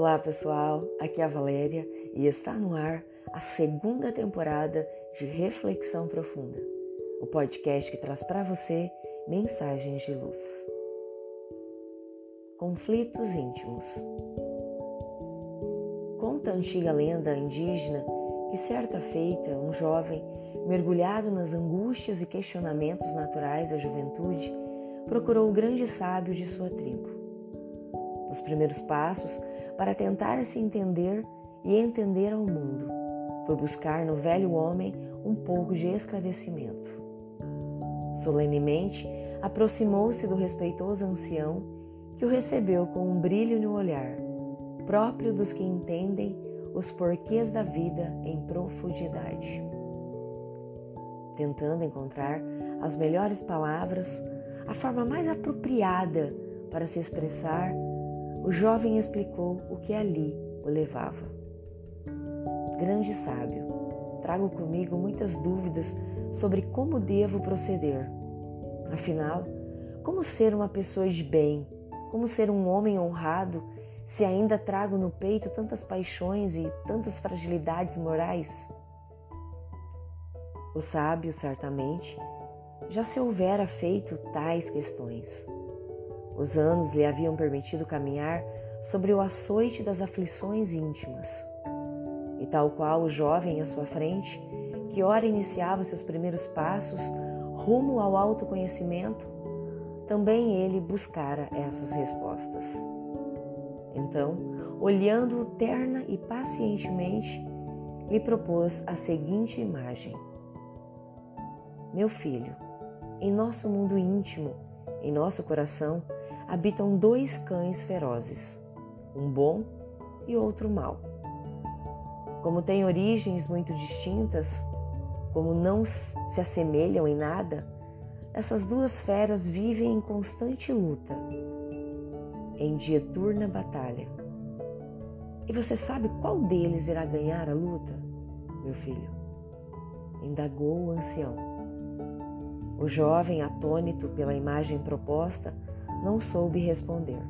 Olá pessoal, aqui é a Valéria e está no ar a segunda temporada de Reflexão Profunda, o podcast que traz para você mensagens de luz. Conflitos íntimos. Conta a antiga lenda indígena que certa feita um jovem, mergulhado nas angústias e questionamentos naturais da juventude, procurou o grande sábio de sua tribo. Os primeiros passos para tentar se entender e entender ao mundo foi buscar no velho homem um pouco de esclarecimento. Solenemente aproximou-se do respeitoso ancião, que o recebeu com um brilho no olhar, próprio dos que entendem os porquês da vida em profundidade. Tentando encontrar as melhores palavras, a forma mais apropriada para se expressar, o jovem explicou o que ali o levava. Grande sábio, trago comigo muitas dúvidas sobre como devo proceder. Afinal, como ser uma pessoa de bem, como ser um homem honrado, se ainda trago no peito tantas paixões e tantas fragilidades morais? O sábio, certamente, já se houvera feito tais questões. Os anos lhe haviam permitido caminhar sobre o açoite das aflições íntimas. E tal qual o jovem à sua frente, que ora iniciava seus primeiros passos rumo ao autoconhecimento, também ele buscara essas respostas. Então, olhando-o terna e pacientemente, lhe propôs a seguinte imagem: Meu filho, em nosso mundo íntimo, em nosso coração, habitam dois cães ferozes, um bom e outro mau. Como têm origens muito distintas, como não se assemelham em nada, essas duas feras vivem em constante luta, em dieturna batalha. E você sabe qual deles irá ganhar a luta, meu filho? Indagou o ancião. O jovem, atônito pela imagem proposta, não soube responder.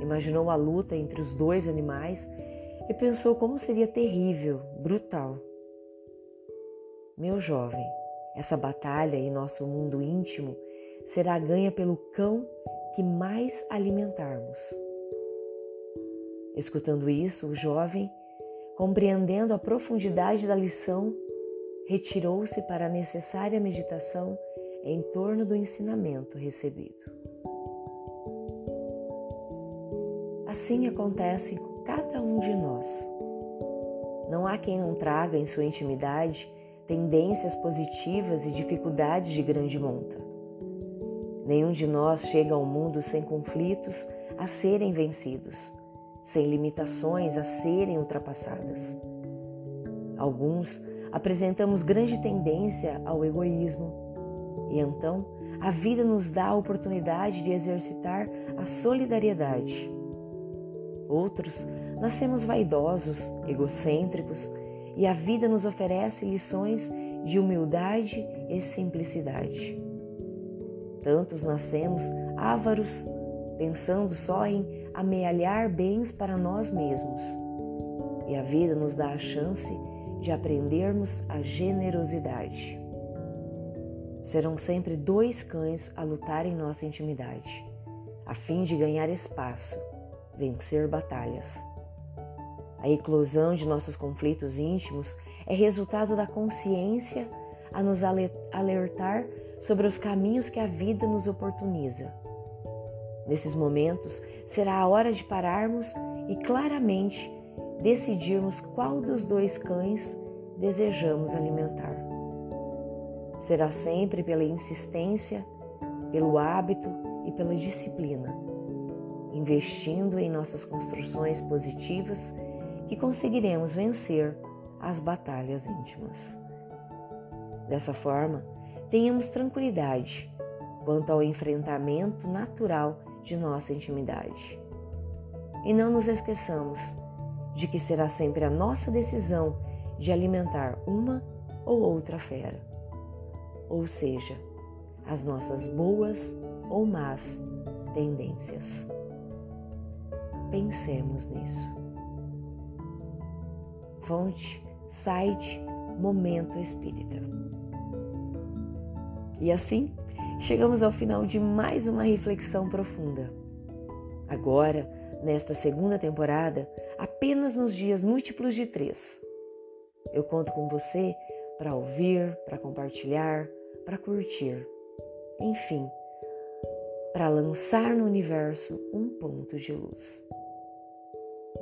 Imaginou a luta entre os dois animais e pensou como seria terrível, brutal. Meu jovem, essa batalha em nosso mundo íntimo será ganha pelo cão que mais alimentarmos. Escutando isso, o jovem, compreendendo a profundidade da lição, retirou-se para a necessária meditação em torno do ensinamento recebido. Assim acontece com cada um de nós. Não há quem não traga em sua intimidade tendências positivas e dificuldades de grande monta. Nenhum de nós chega ao mundo sem conflitos a serem vencidos, sem limitações a serem ultrapassadas. Alguns apresentamos grande tendência ao egoísmo, e então a vida nos dá a oportunidade de exercitar a solidariedade Outros nascemos vaidosos, egocêntricos e a vida nos oferece lições de humildade e simplicidade. Tantos nascemos ávaros, pensando só em amealhar bens para nós mesmos. E a vida nos dá a chance de aprendermos a generosidade. Serão sempre dois cães a lutar em nossa intimidade, a fim de ganhar espaço vencer batalhas. A eclosão de nossos conflitos íntimos é resultado da consciência a nos alertar sobre os caminhos que a vida nos oportuniza. Nesses momentos, será a hora de pararmos e claramente decidirmos qual dos dois cães desejamos alimentar. Será sempre pela insistência, pelo hábito e pela disciplina investindo em nossas construções positivas, que conseguiremos vencer as batalhas íntimas. Dessa forma, tenhamos tranquilidade quanto ao enfrentamento natural de nossa intimidade. E não nos esqueçamos de que será sempre a nossa decisão de alimentar uma ou outra fera, ou seja, as nossas boas ou más tendências. Pensemos nisso. Fonte, site, Momento Espírita. E assim, chegamos ao final de mais uma reflexão profunda. Agora, nesta segunda temporada, apenas nos dias múltiplos de três. Eu conto com você para ouvir, para compartilhar, para curtir. Enfim, para lançar no universo um ponto de luz.